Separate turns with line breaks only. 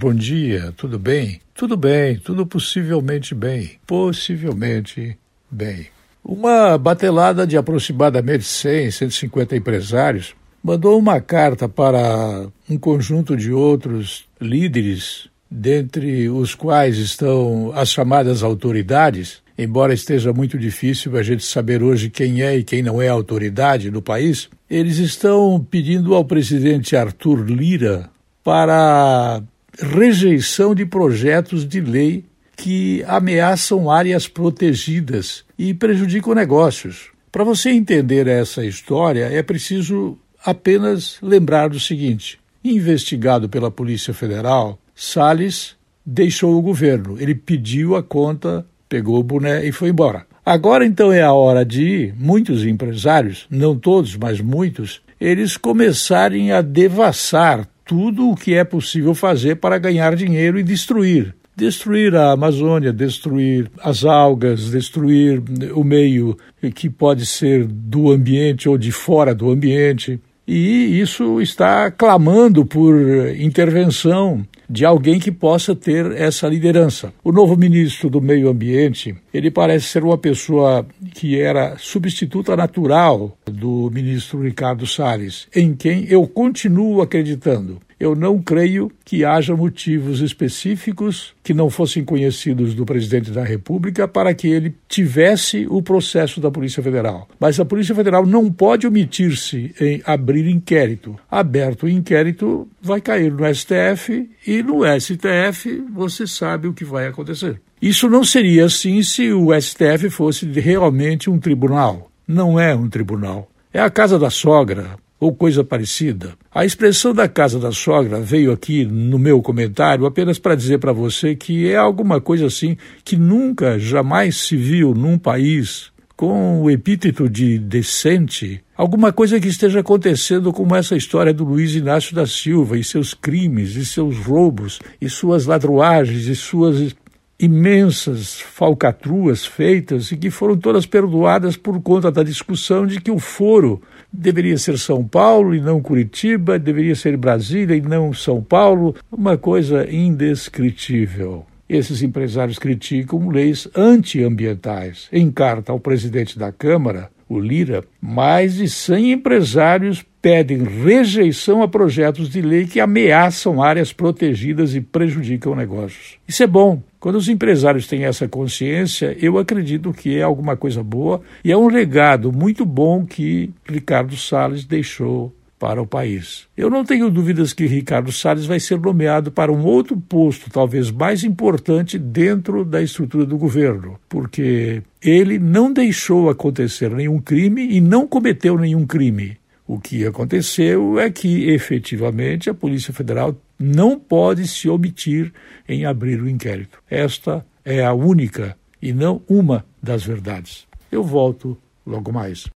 Bom dia, tudo bem? Tudo bem, tudo possivelmente bem. Possivelmente bem. Uma batelada de aproximadamente 100, 150 empresários mandou uma carta para um conjunto de outros líderes, dentre os quais estão as chamadas autoridades, embora esteja muito difícil a gente saber hoje quem é e quem não é autoridade no país, eles estão pedindo ao presidente Arthur Lira para rejeição de projetos de lei que ameaçam áreas protegidas e prejudicam negócios. Para você entender essa história, é preciso apenas lembrar do seguinte: investigado pela Polícia Federal, Salles deixou o governo. Ele pediu a conta, pegou o boné e foi embora. Agora então é a hora de muitos empresários, não todos, mas muitos, eles começarem a devassar tudo o que é possível fazer para ganhar dinheiro e destruir. Destruir a Amazônia, destruir as algas, destruir o meio que pode ser do ambiente ou de fora do ambiente. E isso está clamando por intervenção de alguém que possa ter essa liderança. O novo ministro do Meio Ambiente, ele parece ser uma pessoa que era substituta natural do ministro Ricardo Salles, em quem eu continuo acreditando eu não creio que haja motivos específicos que não fossem conhecidos do presidente da República para que ele tivesse o processo da Polícia Federal. Mas a Polícia Federal não pode omitir-se em abrir inquérito. Aberto o inquérito, vai cair no STF e no STF você sabe o que vai acontecer. Isso não seria assim se o STF fosse realmente um tribunal. Não é um tribunal. É a casa da sogra, ou coisa parecida. A expressão da casa da sogra veio aqui no meu comentário apenas para dizer para você que é alguma coisa assim que nunca, jamais se viu num país com o epíteto de decente, alguma coisa que esteja acontecendo como essa história do Luiz Inácio da Silva e seus crimes, e seus roubos, e suas ladruagens, e suas imensas falcatruas feitas e que foram todas perdoadas por conta da discussão de que o foro deveria ser São Paulo e não Curitiba, deveria ser Brasília e não São Paulo, uma coisa indescritível. Esses empresários criticam leis antiambientais. Em carta ao presidente da Câmara, o Lira, mais de 100 empresários pedem rejeição a projetos de lei que ameaçam áreas protegidas e prejudicam negócios. Isso é bom. Quando os empresários têm essa consciência, eu acredito que é alguma coisa boa e é um legado muito bom que Ricardo Salles deixou para o país. Eu não tenho dúvidas que Ricardo Salles vai ser nomeado para um outro posto, talvez mais importante, dentro da estrutura do governo, porque ele não deixou acontecer nenhum crime e não cometeu nenhum crime. O que aconteceu é que, efetivamente, a Polícia Federal não pode se omitir em abrir o inquérito. Esta é a única e não uma das verdades. Eu volto logo mais.